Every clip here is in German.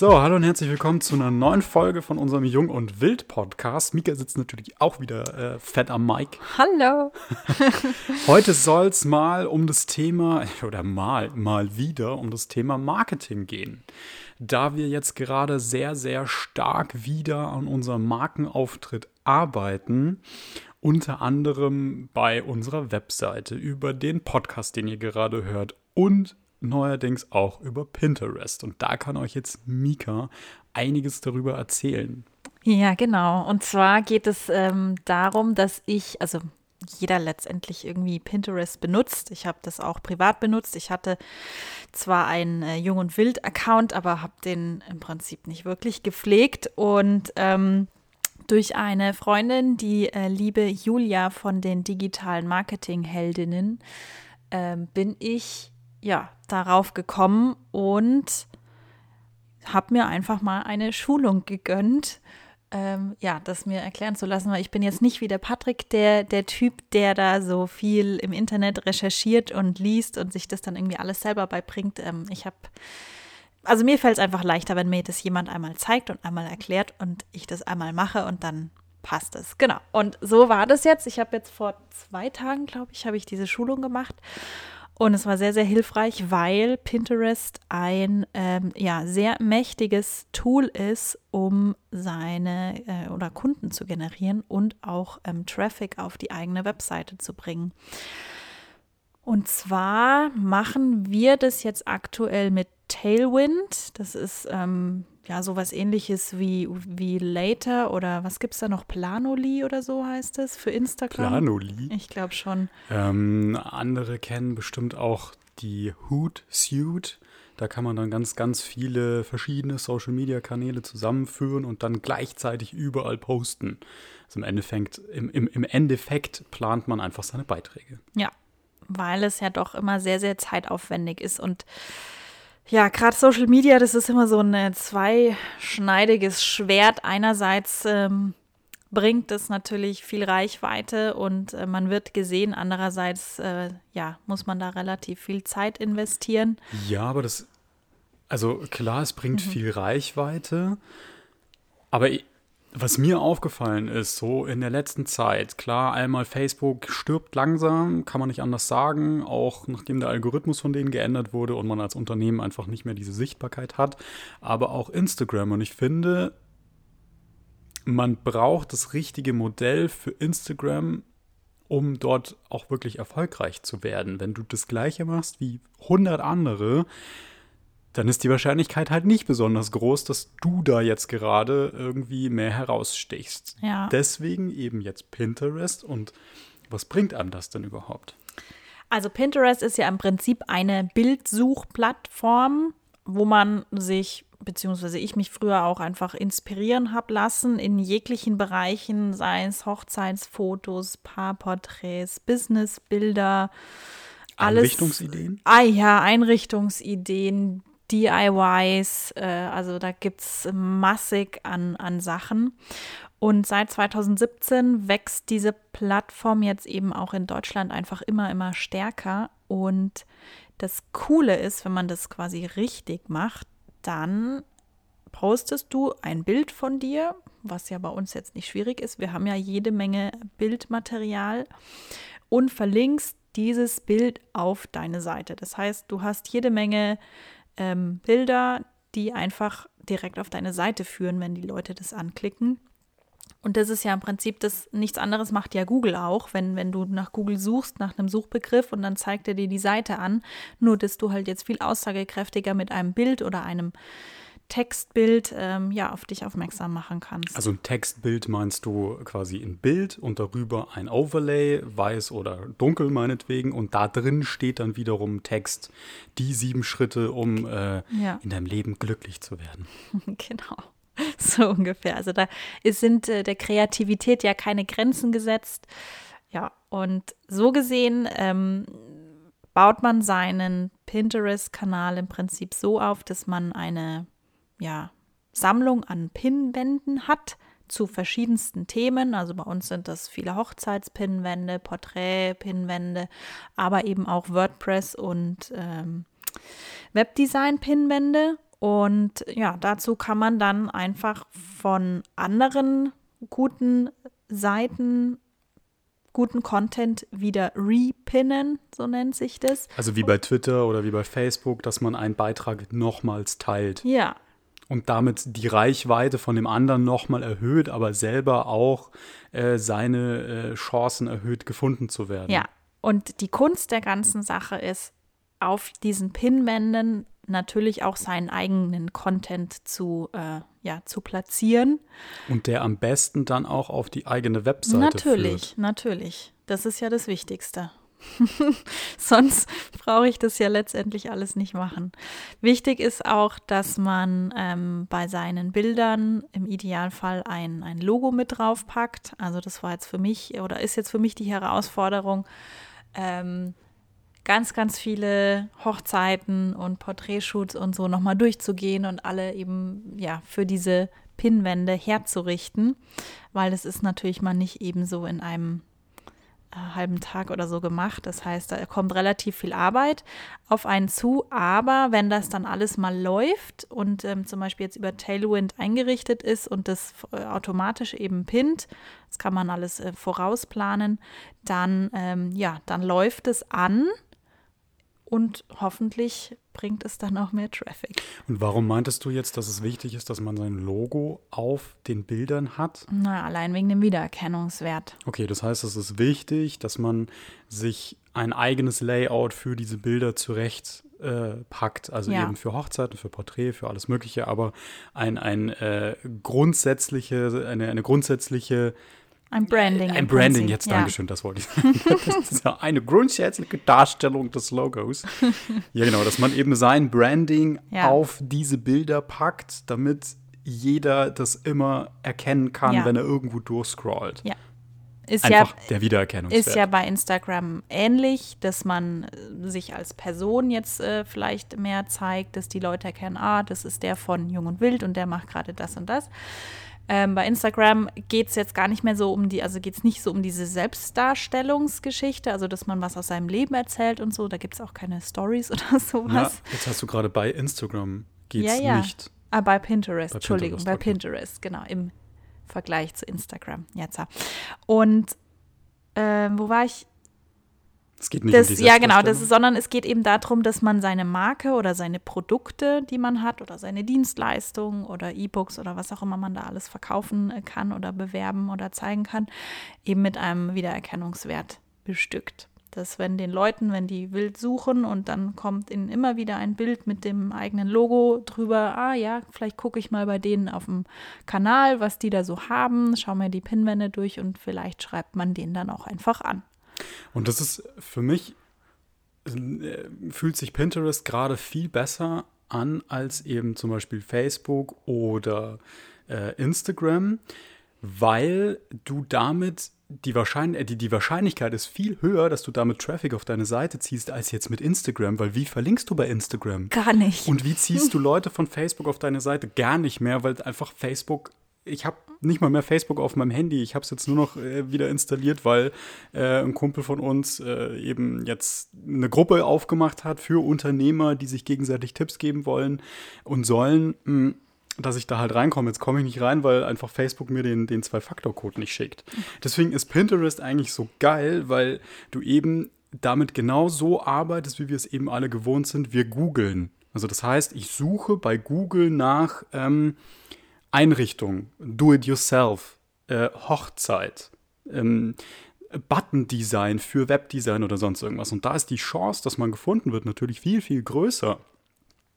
So, hallo und herzlich willkommen zu einer neuen Folge von unserem Jung und Wild Podcast. Mika sitzt natürlich auch wieder äh, fett am Mic. Hallo. Heute soll es mal um das Thema, oder mal, mal wieder um das Thema Marketing gehen. Da wir jetzt gerade sehr, sehr stark wieder an unserem Markenauftritt arbeiten unter anderem bei unserer Webseite, über den Podcast, den ihr gerade hört und neuerdings auch über Pinterest. Und da kann euch jetzt Mika einiges darüber erzählen. Ja, genau. Und zwar geht es ähm, darum, dass ich, also jeder letztendlich irgendwie Pinterest benutzt. Ich habe das auch privat benutzt. Ich hatte zwar einen äh, Jung und Wild-Account, aber habe den im Prinzip nicht wirklich gepflegt. Und ähm, durch eine Freundin, die äh, liebe Julia von den digitalen Marketing-Heldinnen, äh, bin ich ja darauf gekommen und habe mir einfach mal eine Schulung gegönnt, ähm, ja, das mir erklären zu lassen, weil ich bin jetzt nicht wie der Patrick, der, der Typ, der da so viel im Internet recherchiert und liest und sich das dann irgendwie alles selber beibringt. Ähm, ich habe, also mir fällt es einfach leichter, wenn mir das jemand einmal zeigt und einmal erklärt und ich das einmal mache und dann passt es. Genau. Und so war das jetzt. Ich habe jetzt vor zwei Tagen, glaube ich, habe ich diese Schulung gemacht und es war sehr, sehr hilfreich, weil Pinterest ein ähm, ja, sehr mächtiges Tool ist, um seine äh, oder Kunden zu generieren und auch ähm, Traffic auf die eigene Webseite zu bringen. Und zwar machen wir das jetzt aktuell mit Tailwind. Das ist ähm, ja sowas ähnliches wie, wie Later oder was gibt es da noch? Planoli oder so heißt es für Instagram? Planoli? Ich glaube schon. Ähm, andere kennen bestimmt auch die Hootsuite. Da kann man dann ganz, ganz viele verschiedene Social-Media-Kanäle zusammenführen und dann gleichzeitig überall posten. Also im Endeffekt, im, im, im Endeffekt plant man einfach seine Beiträge. Ja, weil es ja doch immer sehr, sehr zeitaufwendig ist und ja, gerade Social Media, das ist immer so ein äh, zweischneidiges Schwert. Einerseits ähm, bringt es natürlich viel Reichweite und äh, man wird gesehen. Andererseits, äh, ja, muss man da relativ viel Zeit investieren. Ja, aber das, also klar, es bringt mhm. viel Reichweite. Aber was mir aufgefallen ist, so in der letzten Zeit, klar, einmal Facebook stirbt langsam, kann man nicht anders sagen, auch nachdem der Algorithmus von denen geändert wurde und man als Unternehmen einfach nicht mehr diese Sichtbarkeit hat, aber auch Instagram. Und ich finde, man braucht das richtige Modell für Instagram, um dort auch wirklich erfolgreich zu werden. Wenn du das gleiche machst wie 100 andere, dann ist die Wahrscheinlichkeit halt nicht besonders groß, dass du da jetzt gerade irgendwie mehr herausstichst. Ja. Deswegen eben jetzt Pinterest und was bringt einem das denn überhaupt? Also Pinterest ist ja im Prinzip eine Bildsuchplattform, wo man sich, beziehungsweise ich mich früher auch einfach inspirieren habe lassen in jeglichen Bereichen, sei es Hochzeitsfotos, Paarporträts, Businessbilder, alles. Einrichtungsideen? Ah ja, Einrichtungsideen, DIYs, äh, also da gibt es massig an, an Sachen. Und seit 2017 wächst diese Plattform jetzt eben auch in Deutschland einfach immer, immer stärker. Und das Coole ist, wenn man das quasi richtig macht, dann postest du ein Bild von dir, was ja bei uns jetzt nicht schwierig ist. Wir haben ja jede Menge Bildmaterial und verlinkst dieses Bild auf deine Seite. Das heißt, du hast jede Menge ähm, Bilder, die einfach direkt auf deine Seite führen, wenn die Leute das anklicken. Und das ist ja im Prinzip das, nichts anderes macht ja Google auch, wenn, wenn du nach Google suchst, nach einem Suchbegriff und dann zeigt er dir die Seite an, nur dass du halt jetzt viel aussagekräftiger mit einem Bild oder einem Textbild ähm, ja, auf dich aufmerksam machen kannst. Also ein Textbild meinst du quasi ein Bild und darüber ein Overlay, weiß oder dunkel meinetwegen, und da drin steht dann wiederum Text, die sieben Schritte, um äh, ja. in deinem Leben glücklich zu werden. genau. So ungefähr. Also da sind äh, der Kreativität ja keine Grenzen gesetzt. Ja, und so gesehen ähm, baut man seinen Pinterest-Kanal im Prinzip so auf, dass man eine ja, Sammlung an Pinnwänden hat zu verschiedensten Themen. Also bei uns sind das viele Hochzeitspinnwände, Porträt-Pinnwände, aber eben auch WordPress und ähm, Webdesign-Pinnwände. Und ja, dazu kann man dann einfach von anderen guten Seiten guten Content wieder repinnen, so nennt sich das. Also wie bei Twitter oder wie bei Facebook, dass man einen Beitrag nochmals teilt. Ja. Und damit die Reichweite von dem anderen nochmal erhöht, aber selber auch äh, seine äh, Chancen erhöht, gefunden zu werden. Ja. Und die Kunst der ganzen Sache ist, auf diesen Pinwänden natürlich auch seinen eigenen Content zu, äh, ja, zu platzieren. Und der am besten dann auch auf die eigene Webseite Natürlich, führt. natürlich. Das ist ja das Wichtigste. Sonst brauche ich das ja letztendlich alles nicht machen. Wichtig ist auch, dass man ähm, bei seinen Bildern im Idealfall ein, ein Logo mit draufpackt. Also das war jetzt für mich oder ist jetzt für mich die Herausforderung, ähm, ganz, ganz viele Hochzeiten und Porträtshoots und so nochmal durchzugehen und alle eben ja für diese Pinnwände herzurichten, weil das ist natürlich mal nicht eben so in einem halben Tag oder so gemacht. Das heißt, da kommt relativ viel Arbeit auf einen zu. Aber wenn das dann alles mal läuft und ähm, zum Beispiel jetzt über Tailwind eingerichtet ist und das äh, automatisch eben pinnt, das kann man alles äh, vorausplanen, dann ähm, ja, dann läuft es an und hoffentlich bringt es dann auch mehr Traffic. Und warum meintest du jetzt, dass es wichtig ist, dass man sein Logo auf den Bildern hat? Na, allein wegen dem Wiedererkennungswert. Okay, das heißt, es ist wichtig, dass man sich ein eigenes Layout für diese Bilder zurecht äh, packt. Also ja. eben für Hochzeiten, für Porträt, für alles Mögliche, aber ein, ein äh, grundsätzliche, eine, eine grundsätzliche ein Branding. Ein Branding, jetzt, ja. Dankeschön, das wollte ich sagen. Das ist ja eine grundsätzliche Darstellung des Logos. Ja, genau, dass man eben sein Branding ja. auf diese Bilder packt, damit jeder das immer erkennen kann, ja. wenn er irgendwo durchscrollt. Ja. Ist Einfach ja, der Wiedererkennungswert. Ist ja bei Instagram ähnlich, dass man äh, sich als Person jetzt äh, vielleicht mehr zeigt, dass die Leute erkennen, ah, das ist der von Jung und Wild und der macht gerade das und das. Ähm, bei Instagram geht es jetzt gar nicht mehr so um die, also geht es nicht so um diese Selbstdarstellungsgeschichte, also dass man was aus seinem Leben erzählt und so. Da gibt es auch keine Stories oder sowas. Ja, jetzt hast du gerade bei Instagram geht es ja, ja. nicht. Ah, bei Pinterest, bei Entschuldigung, Pinterest, bei okay. Pinterest, genau, im Vergleich zu Instagram. Jetzt. Und äh, wo war ich? Es geht nicht das, um die Ja, genau, das sondern es geht eben darum, dass man seine Marke oder seine Produkte, die man hat, oder seine Dienstleistungen oder E-Books oder was auch immer man da alles verkaufen äh, kann oder bewerben oder zeigen kann, eben mit einem Wiedererkennungswert bestückt. Dass wenn den Leuten, wenn die wild suchen und dann kommt ihnen immer wieder ein Bild mit dem eigenen Logo drüber, ah ja, vielleicht gucke ich mal bei denen auf dem Kanal, was die da so haben, schaue mir die Pinwände durch und vielleicht schreibt man den dann auch einfach an. Und das ist für mich, äh, fühlt sich Pinterest gerade viel besser an als eben zum Beispiel Facebook oder äh, Instagram, weil du damit die, Wahrschein äh, die, die Wahrscheinlichkeit ist viel höher, dass du damit Traffic auf deine Seite ziehst, als jetzt mit Instagram, weil wie verlinkst du bei Instagram? Gar nicht. Und wie ziehst du Leute von Facebook auf deine Seite? Gar nicht mehr, weil einfach Facebook ich habe nicht mal mehr Facebook auf meinem Handy. Ich habe es jetzt nur noch äh, wieder installiert, weil äh, ein Kumpel von uns äh, eben jetzt eine Gruppe aufgemacht hat für Unternehmer, die sich gegenseitig Tipps geben wollen und sollen. Mh, hm, dass ich da halt reinkomme. Jetzt komme ich nicht rein, weil einfach Facebook mir den, den Zwei-Faktor-Code nicht schickt. Deswegen ist Pinterest eigentlich so geil, weil du eben damit genau so arbeitest, wie wir es eben alle gewohnt sind. Wir googeln. Also das heißt, ich suche bei Google nach ähm, Einrichtung, Do-it-yourself, äh, Hochzeit, ähm, Button-Design für Webdesign oder sonst irgendwas. Und da ist die Chance, dass man gefunden wird, natürlich viel, viel größer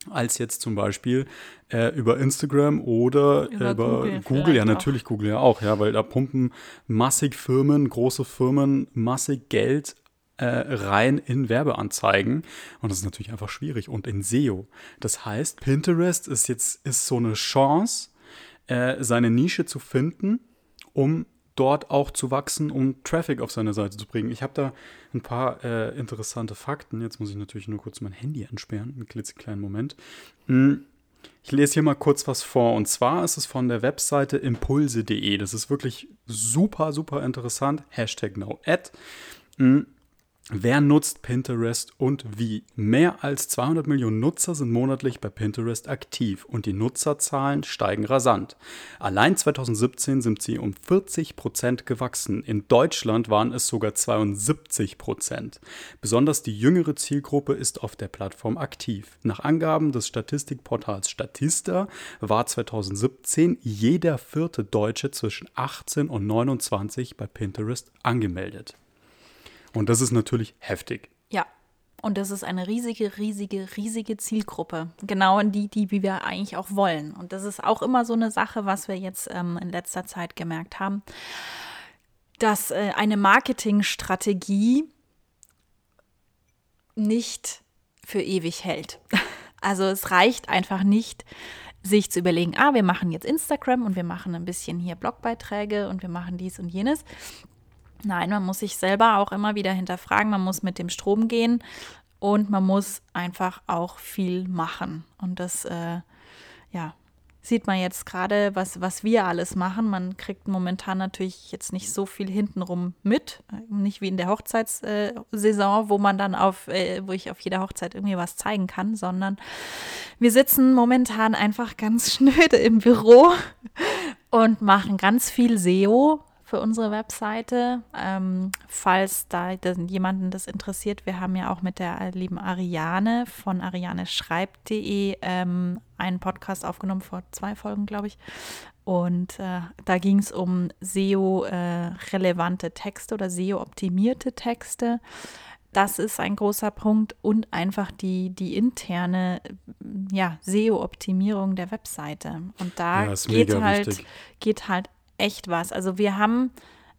als jetzt zum Beispiel äh, über Instagram oder über, über Google. Google ja, natürlich auch. Google ja auch, ja, weil da pumpen massig Firmen, große Firmen, massig Geld äh, rein in Werbeanzeigen. Und das ist natürlich einfach schwierig. Und in SEO. Das heißt, Pinterest ist jetzt ist so eine Chance, äh, seine Nische zu finden, um dort auch zu wachsen, um Traffic auf seine Seite zu bringen. Ich habe da ein paar äh, interessante Fakten. Jetzt muss ich natürlich nur kurz mein Handy entsperren, einen klitzekleinen Moment. Hm. Ich lese hier mal kurz was vor. Und zwar ist es von der Webseite impulse.de. Das ist wirklich super, super interessant. Hashtag NoAd. Wer nutzt Pinterest und wie? Mehr als 200 Millionen Nutzer sind monatlich bei Pinterest aktiv und die Nutzerzahlen steigen rasant. Allein 2017 sind sie um 40 Prozent gewachsen. In Deutschland waren es sogar 72 Prozent. Besonders die jüngere Zielgruppe ist auf der Plattform aktiv. Nach Angaben des Statistikportals Statista war 2017 jeder vierte Deutsche zwischen 18 und 29 bei Pinterest angemeldet. Und das ist natürlich heftig. Ja. Und das ist eine riesige, riesige, riesige Zielgruppe. Genau in die, die wir eigentlich auch wollen. Und das ist auch immer so eine Sache, was wir jetzt ähm, in letzter Zeit gemerkt haben, dass äh, eine Marketingstrategie nicht für ewig hält. Also es reicht einfach nicht, sich zu überlegen, ah, wir machen jetzt Instagram und wir machen ein bisschen hier Blogbeiträge und wir machen dies und jenes, Nein, man muss sich selber auch immer wieder hinterfragen, man muss mit dem Strom gehen und man muss einfach auch viel machen. Und das, äh, ja, sieht man jetzt gerade, was, was wir alles machen. Man kriegt momentan natürlich jetzt nicht so viel hintenrum mit. Nicht wie in der Hochzeitssaison, wo man dann auf, äh, wo ich auf jeder Hochzeit irgendwie was zeigen kann, sondern wir sitzen momentan einfach ganz schnöde im Büro und machen ganz viel SEO für unsere Webseite. Ähm, falls da jemanden das interessiert, wir haben ja auch mit der lieben Ariane von arianeschreibt.de ähm, einen Podcast aufgenommen, vor zwei Folgen, glaube ich. Und äh, da ging es um SEO-relevante äh, Texte oder SEO-optimierte Texte. Das ist ein großer Punkt und einfach die, die interne ja, SEO-Optimierung der Webseite. Und da ja, geht, halt, geht halt echt was. Also wir haben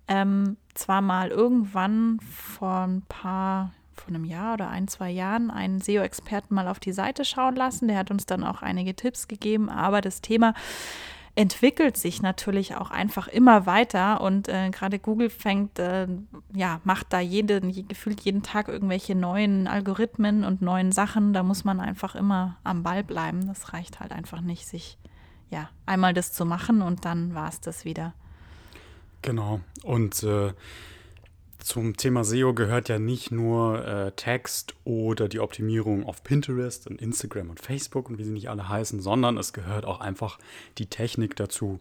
ähm, zwar mal irgendwann vor ein paar, vor einem Jahr oder ein, zwei Jahren einen SEO-Experten mal auf die Seite schauen lassen. Der hat uns dann auch einige Tipps gegeben, aber das Thema entwickelt sich natürlich auch einfach immer weiter und äh, gerade Google fängt, äh, ja, macht da jeden, gefühlt jeden Tag irgendwelche neuen Algorithmen und neuen Sachen. Da muss man einfach immer am Ball bleiben. Das reicht halt einfach nicht, sich ja, einmal das zu machen und dann war es das wieder. Genau. Und äh, zum Thema SEO gehört ja nicht nur äh, Text oder die Optimierung auf Pinterest und Instagram und Facebook und wie sie nicht alle heißen, sondern es gehört auch einfach die Technik dazu.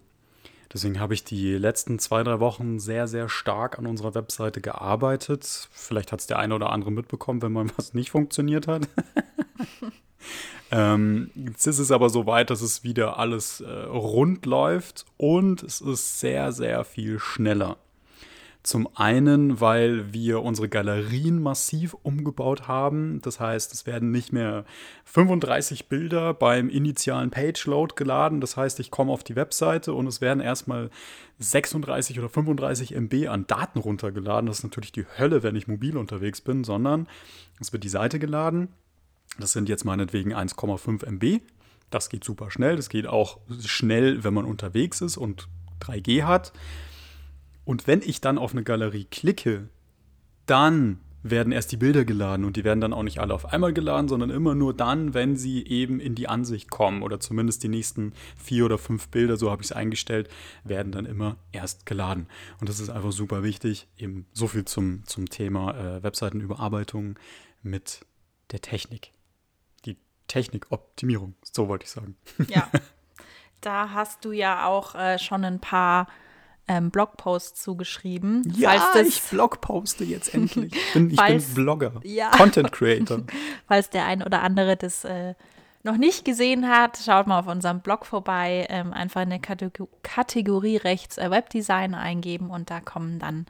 Deswegen habe ich die letzten zwei, drei Wochen sehr, sehr stark an unserer Webseite gearbeitet. Vielleicht hat es der eine oder andere mitbekommen, wenn mal was nicht funktioniert hat. Ähm, jetzt ist es aber so weit, dass es wieder alles äh, rund läuft und es ist sehr, sehr viel schneller. Zum einen, weil wir unsere Galerien massiv umgebaut haben. Das heißt, es werden nicht mehr 35 Bilder beim initialen Page-Load geladen. Das heißt, ich komme auf die Webseite und es werden erstmal 36 oder 35 MB an Daten runtergeladen. Das ist natürlich die Hölle, wenn ich mobil unterwegs bin, sondern es wird die Seite geladen das sind jetzt meinetwegen 1,5 MB. Das geht super schnell. Das geht auch schnell, wenn man unterwegs ist und 3G hat. Und wenn ich dann auf eine Galerie klicke, dann werden erst die Bilder geladen und die werden dann auch nicht alle auf einmal geladen, sondern immer nur dann, wenn sie eben in die Ansicht kommen oder zumindest die nächsten vier oder fünf Bilder, so habe ich es eingestellt, werden dann immer erst geladen. Und das ist einfach super wichtig. Eben so viel zum, zum Thema äh, Webseitenüberarbeitung mit der Technik. Technikoptimierung, so wollte ich sagen. Ja, da hast du ja auch äh, schon ein paar ähm, Blogposts zugeschrieben. Ja, ich blogposte jetzt endlich. Ich bin, ich bin Blogger, ja. Content Creator. falls der ein oder andere das äh, noch nicht gesehen hat, schaut mal auf unserem Blog vorbei, ähm, einfach eine Kategor Kategorie rechts äh, Webdesign eingeben und da kommen dann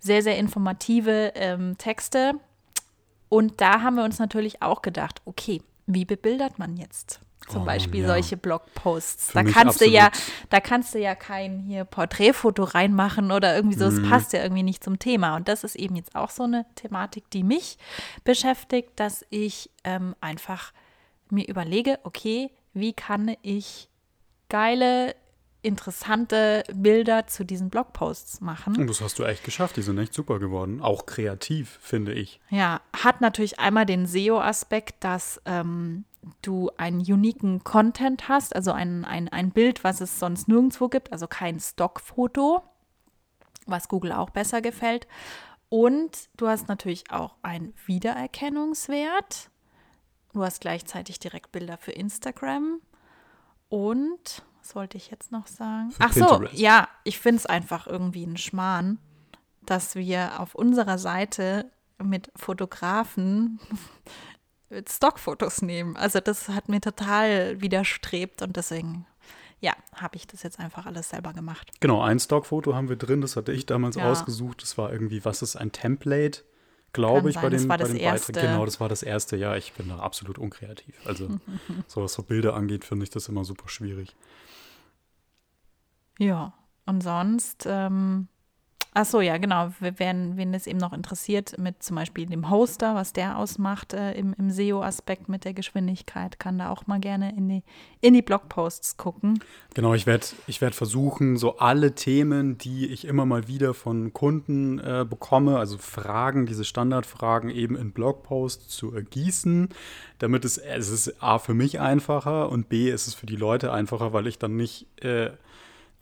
sehr, sehr informative ähm, Texte. Und da haben wir uns natürlich auch gedacht, okay, wie bebildert man jetzt? Zum oh, Beispiel ja. solche Blogposts. da kannst du ja, da kannst du ja kein hier Porträtfoto reinmachen oder irgendwie so. Es mhm. passt ja irgendwie nicht zum Thema. Und das ist eben jetzt auch so eine Thematik, die mich beschäftigt, dass ich ähm, einfach mir überlege, okay, wie kann ich geile interessante Bilder zu diesen Blogposts machen. Und das hast du echt geschafft. Die sind echt super geworden. Auch kreativ, finde ich. Ja, hat natürlich einmal den SEO-Aspekt, dass ähm, du einen uniken Content hast, also ein, ein, ein Bild, was es sonst nirgendwo gibt, also kein Stockfoto, was Google auch besser gefällt. Und du hast natürlich auch einen Wiedererkennungswert. Du hast gleichzeitig direkt Bilder für Instagram. Und, was wollte ich jetzt noch sagen? Für Ach so, Pinterest. ja, ich finde es einfach irgendwie ein Schmarrn, dass wir auf unserer Seite mit Fotografen Stockfotos nehmen. Also das hat mir total widerstrebt und deswegen, ja, habe ich das jetzt einfach alles selber gemacht. Genau, ein Stockfoto haben wir drin, das hatte ich damals Ja. ausgesucht. Das war irgendwie, was ist ein Template, glaube ich, bei sein, das den, war bei das den erste. Beiträgen. Genau, das war das erste. Ja, ich bin da absolut unkreativ. Also, so was so Bilder angeht, finde ich das immer super schwierig. Ja, und sonst, ähm, ach so, ja, genau, wir werden, wen das eben noch interessiert, mit zum Beispiel dem Hoster, was der ausmacht äh, im, im SEO-Aspekt mit der Geschwindigkeit, kann da auch mal gerne in die, in die Blogposts gucken. Genau, ich werde ich werd versuchen, so alle Themen, die ich immer mal wieder von Kunden äh, bekomme, also Fragen, diese Standardfragen eben in Blogposts zu ergießen, damit es, es ist A für mich einfacher und B ist es für die Leute einfacher, weil ich dann nicht, äh,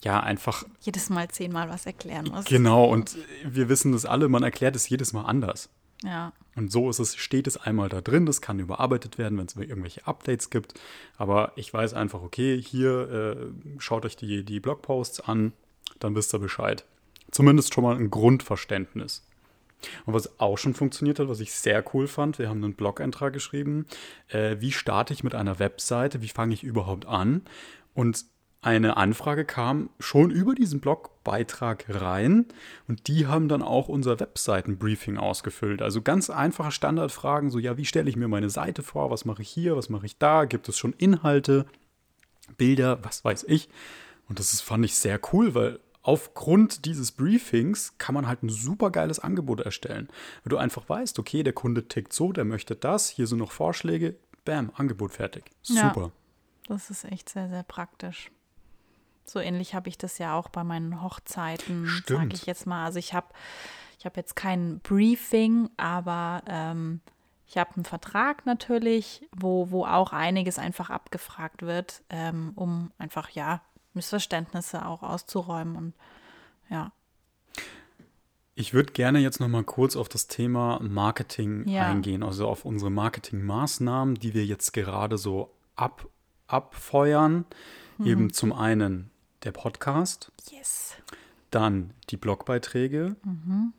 ja, einfach Jedes Mal zehnmal was erklären muss. Genau, und wir wissen das alle, man erklärt es jedes Mal anders. Ja, Und so ist es, steht es einmal da drin, das kann überarbeitet werden, wenn es irgendwelche Updates gibt. Aber ich weiß einfach, okay, hier äh, schaut euch die, die Blogposts an, dann wisst ihr Bescheid. Zumindest schon mal ein Grundverständnis. Und was auch schon funktioniert hat, was ich sehr cool fand, wir haben einen Blog-Eintrag geschrieben, äh, wie starte ich mit einer Webseite, wie fange ich überhaupt an? Und eine Anfrage kam schon über diesen Blogbeitrag rein und die haben dann auch unser Webseitenbriefing ausgefüllt. Also ganz einfache Standardfragen, so ja, wie stelle ich mir meine Seite vor, was mache ich hier, was mache ich da, gibt es schon Inhalte, Bilder, was weiß ich. Und das ist, fand ich sehr cool, weil aufgrund dieses Briefings kann man halt ein super geiles Angebot erstellen. Wenn du einfach weißt, okay, der Kunde tickt so, der möchte das, hier sind noch Vorschläge, bam, Angebot fertig. Ja. Super. das ist echt sehr, sehr praktisch. So ähnlich habe ich das ja auch bei meinen Hochzeiten, sage ich jetzt mal. Also ich habe ich hab jetzt kein Briefing, aber ähm, ich habe einen Vertrag natürlich, wo, wo auch einiges einfach abgefragt wird, ähm, um einfach, ja, Missverständnisse auch auszuräumen und ja. Ich würde gerne jetzt noch mal kurz auf das Thema Marketing Ja. eingehen, also auf unsere Marketingmaßnahmen, die wir jetzt gerade so ab, abfeuern. Mhm. Eben zum einen der Podcast, Yes. dann die Blogbeiträge, Mhm.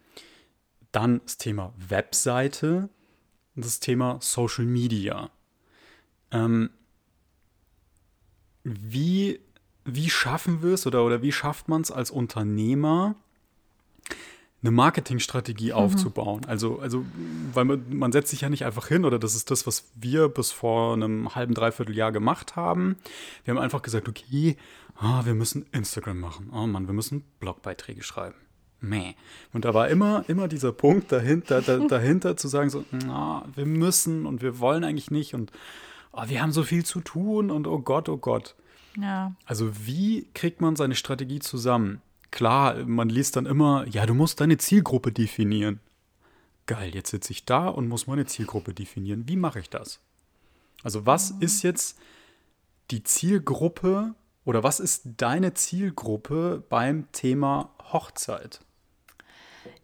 dann das Thema Webseite und das Thema Social Media. Ähm, wie, wie schaffen wir es oder, oder wie schafft man es als Unternehmer, eine Marketingstrategie aufzubauen? Also, also weil man, man setzt sich ja nicht einfach hin, oder das ist das, was wir bis vor einem halben, dreiviertel Jahr gemacht haben. Wir haben einfach gesagt, okay, ah, wir müssen Instagram machen. Oh Mann, wir müssen Blogbeiträge schreiben. Meh. Und da war immer, immer dieser Punkt dahinter, da, dahinter zu sagen, so, na, wir müssen und wir wollen eigentlich nicht und oh, wir haben so viel zu tun und oh Gott, oh Gott. Ja, Also wie kriegt man seine Strategie zusammen? Klar, man liest dann immer, ja, du musst deine Zielgruppe definieren. Geil, jetzt sitze ich da und muss meine Zielgruppe definieren. Wie mache ich das? Also was ist jetzt die Zielgruppe oder was ist deine Zielgruppe beim Thema Hochzeit?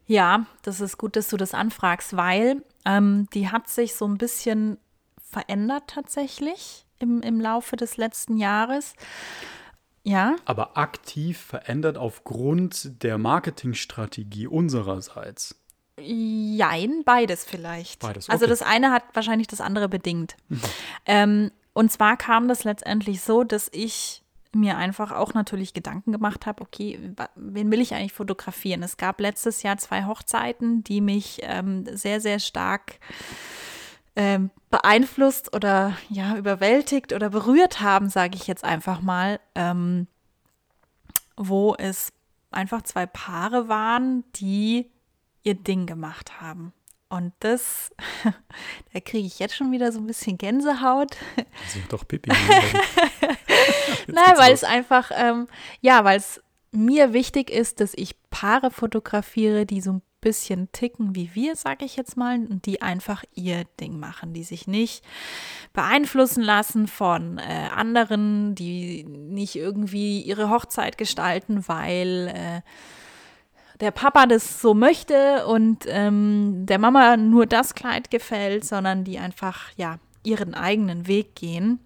Ja, das ist gut, dass du das anfragst, weil ähm, die hat sich so ein bisschen verändert tatsächlich im, im Laufe des letzten Jahres. Ja, Aber aktiv verändert aufgrund der Marketingstrategie unsererseits. jein, beides vielleicht. Beides, Also okay. das eine hat wahrscheinlich das andere bedingt. Ähm, und zwar kam das letztendlich so, dass ich mir einfach auch natürlich Gedanken gemacht habe, okay, wen will ich eigentlich fotografieren? Es gab letztes Jahr zwei Hochzeiten, die mich ähm, sehr, sehr stark ähm, beeinflusst oder ja, überwältigt oder berührt haben, sage ich jetzt einfach mal, ähm, wo es einfach zwei Paare waren, die ihr Ding gemacht haben. Und das, da kriege ich jetzt schon wieder so ein bisschen Gänsehaut. Also doch Pipi. Nein, weil es einfach, ähm, ja, weil es mir wichtig ist, dass ich Paare fotografiere, die so ein bisschen ticken wie wir, sage ich jetzt mal, und die einfach ihr Ding machen, die sich nicht beeinflussen lassen von äh, anderen, die nicht irgendwie ihre Hochzeit gestalten, weil äh, der Papa das so möchte und ähm, der Mama nur das Kleid gefällt, sondern die einfach ja ihren eigenen Weg gehen.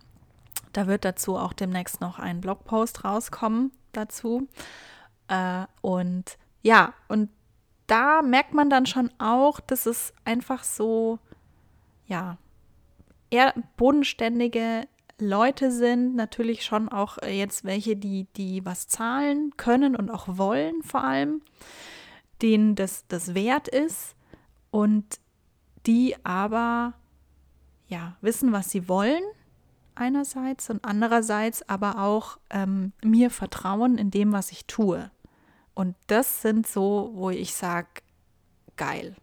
Da wird dazu auch demnächst noch ein Blogpost rauskommen dazu. Äh, und ja, und da merkt man dann schon auch, dass es einfach so, ja, eher bodenständige Leute sind, natürlich schon auch äh, jetzt welche, die, die was zahlen können und auch wollen vor allem, denen das, das wert ist und die aber ja wissen, was sie wollen einerseits und andererseits aber auch ähm, mir vertrauen in dem, was ich tue. Und das sind so, wo ich sage, geil.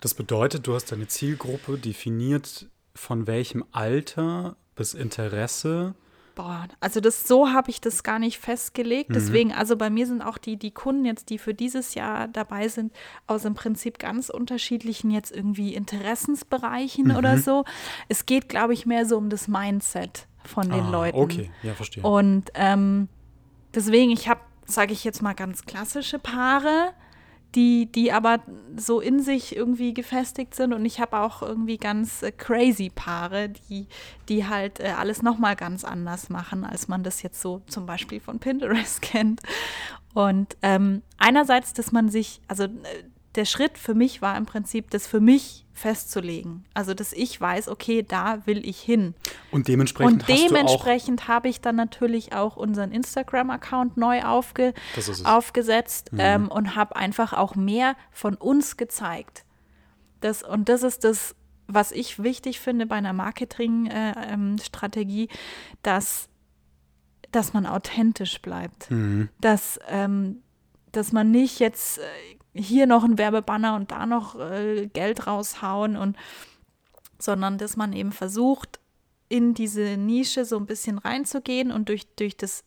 Das bedeutet, du hast deine Zielgruppe definiert, von welchem Alter bis Interesse. Boah, also das so habe ich das gar nicht festgelegt. Mhm. Deswegen, also bei mir sind auch die, die Kunden jetzt, die für dieses Jahr dabei sind, aus im Prinzip ganz unterschiedlichen jetzt irgendwie Interessensbereichen mhm. oder so. Es geht, glaube ich, mehr so um das Mindset von den ah, Leuten. Okay, ja, verstehe. Und ähm, deswegen, ich habe sage ich jetzt mal, ganz klassische Paare, die, die aber so in sich irgendwie gefestigt sind. Und ich habe auch irgendwie ganz äh, crazy Paare, die, die halt äh, alles nochmal ganz anders machen, als man das jetzt so zum Beispiel von Pinterest kennt. Und ähm, einerseits, dass man sich, also äh, der Schritt für mich war im Prinzip, das für mich festzulegen. Also, dass ich weiß, okay, da will ich hin. Und dementsprechend, und dementsprechend habe ich dann natürlich auch unseren Instagram-Account neu aufge aufgesetzt mhm. ähm, und habe einfach auch mehr von uns gezeigt. Das, und das ist das, was ich wichtig finde bei einer Marketingstrategie, äh, ähm, dass, dass man authentisch bleibt. Mhm. Dass, ähm, dass man nicht jetzt äh, hier noch ein Werbebanner und da noch äh, Geld raushauen und sondern dass man eben versucht, in diese Nische so ein bisschen reinzugehen und durch, durch das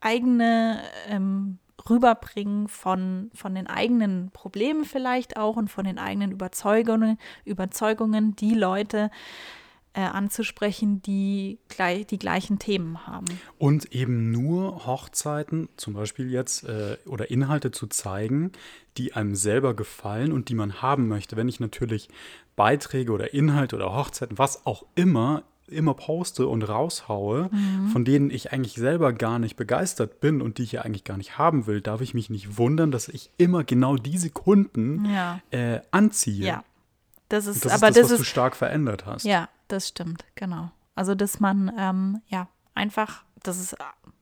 eigene ähm, Rüberbringen von, von den eigenen Problemen vielleicht auch und von den eigenen Überzeugungen, Überzeugungen die Leute äh, anzusprechen, die gleich, die gleichen Themen haben. Und eben nur Hochzeiten, zum Beispiel jetzt, äh, oder Inhalte zu zeigen, die einem selber gefallen und die man haben möchte. Wenn ich natürlich Beiträge oder Inhalte oder Hochzeiten, was auch immer, immer poste und raushaue, mhm. von denen ich eigentlich selber gar nicht begeistert bin und die ich ja eigentlich gar nicht haben will, darf ich mich nicht wundern, dass ich immer genau diese Kunden ja. äh, anziehe. Ja. Das ist, das aber ist das, das was ist, du stark verändert hast. Ja, das stimmt, genau. Also, dass man, ähm, ja, einfach, das ist,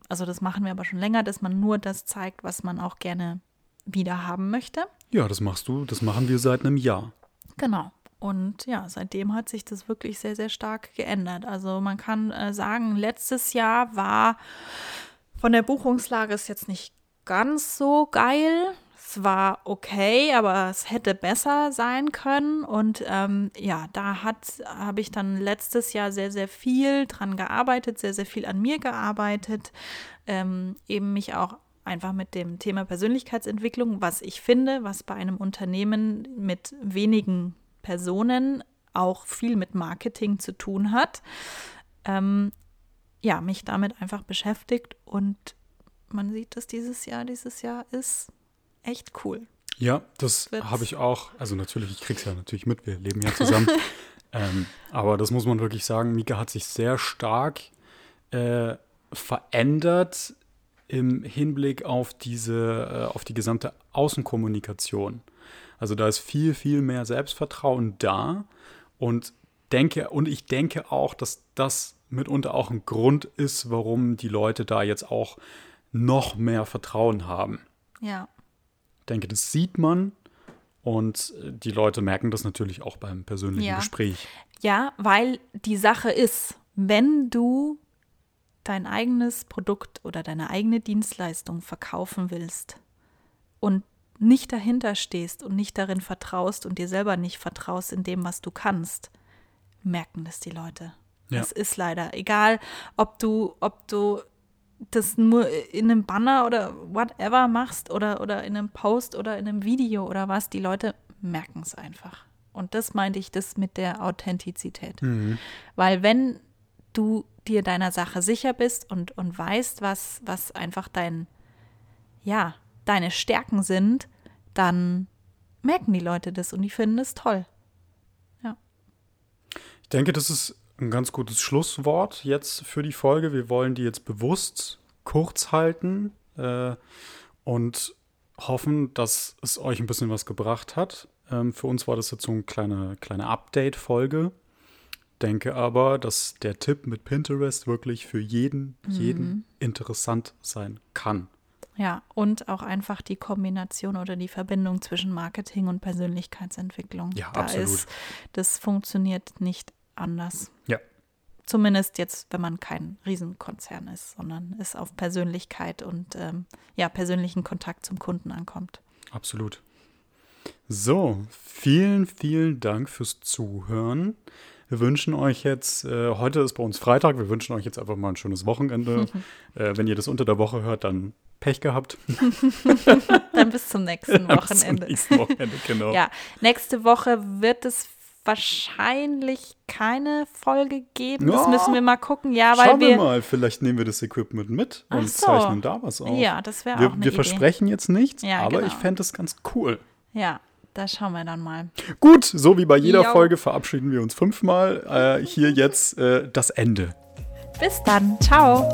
also das machen wir aber schon länger, dass man nur das zeigt, was man auch gerne wieder haben möchte. Ja, das machst du, das machen wir seit einem Jahr. Genau. Und ja, seitdem hat sich das wirklich sehr, sehr stark geändert. Also man kann äh, sagen, letztes Jahr war von der Buchungslage ist jetzt nicht ganz so geil war okay, aber es hätte besser sein können. Und ähm, ja, da habe ich dann letztes Jahr sehr, sehr viel dran gearbeitet, sehr, sehr viel an mir gearbeitet, ähm, eben mich auch einfach mit dem Thema Persönlichkeitsentwicklung, was ich finde, was bei einem Unternehmen mit wenigen Personen auch viel mit Marketing zu tun hat. Ähm, ja, mich damit einfach beschäftigt und man sieht, dass dieses Jahr, dieses Jahr ist echt cool. Ja, das habe ich auch. Also natürlich, ich kriege es ja natürlich mit, wir leben ja zusammen. ähm, aber das muss man wirklich sagen, Mika hat sich sehr stark äh, verändert im Hinblick auf diese, äh, auf die gesamte Außenkommunikation. Also da ist viel, viel mehr Selbstvertrauen da und denke, und ich denke auch, dass das mitunter auch ein Grund ist, warum die Leute da jetzt auch noch mehr Vertrauen haben. Ja denke, das sieht man. Und die Leute merken das natürlich auch beim persönlichen ja. Gespräch. Ja, weil die Sache ist, wenn du dein eigenes Produkt oder deine eigene Dienstleistung verkaufen willst und nicht dahinter stehst und nicht darin vertraust und dir selber nicht vertraust in dem, was du kannst, merken das die Leute. Ja. Es ist leider egal, ob du, ob du das nur in einem Banner oder whatever machst oder, oder in einem Post oder in einem Video oder was, die Leute merken es einfach. Und das meinte ich, das mit der Authentizität. Mhm. Weil wenn du dir deiner Sache sicher bist und, und weißt, was, was einfach dein, ja, deine Stärken sind, dann merken die Leute das und die finden es toll. Ja. Ich denke, das ist ein ganz gutes Schlusswort jetzt für die Folge. Wir wollen die jetzt bewusst kurz halten äh, und hoffen, dass es euch ein bisschen was gebracht hat. Ähm, für uns war das jetzt so eine kleine, kleine Update-Folge. Denke aber, dass der Tipp mit Pinterest wirklich für jeden, mhm. jeden interessant sein kann. Ja, und auch einfach die Kombination oder die Verbindung zwischen Marketing und Persönlichkeitsentwicklung. Ja, da absolut. Ist, das funktioniert nicht anders. Ja. Zumindest jetzt, wenn man kein Riesenkonzern ist, sondern es auf Persönlichkeit und ähm, ja, persönlichen Kontakt zum Kunden ankommt. Absolut. So, vielen, vielen Dank fürs Zuhören. Wir wünschen euch jetzt, äh, heute ist bei uns Freitag, wir wünschen euch jetzt einfach mal ein schönes Wochenende. äh, wenn ihr das unter der Woche hört, dann Pech gehabt. dann bis zum nächsten Wochenende. bis zum nächsten Wochenende, genau. ja, nächste Woche wird es wahrscheinlich keine Folge geben. Ja, das müssen wir mal gucken. Ja, weil schauen wir, wir mal, vielleicht nehmen wir das Equipment mit und so. zeichnen da was auf. Ja, das wäre auch wir, eine Wir Idee. versprechen jetzt nichts, Ja, aber genau. ich fände es ganz cool. Ja, da schauen wir dann mal. Gut, so wie bei jeder Jo. Folge verabschieden wir uns fünfmal. Äh, hier jetzt äh, das Ende. Bis dann. Ciao.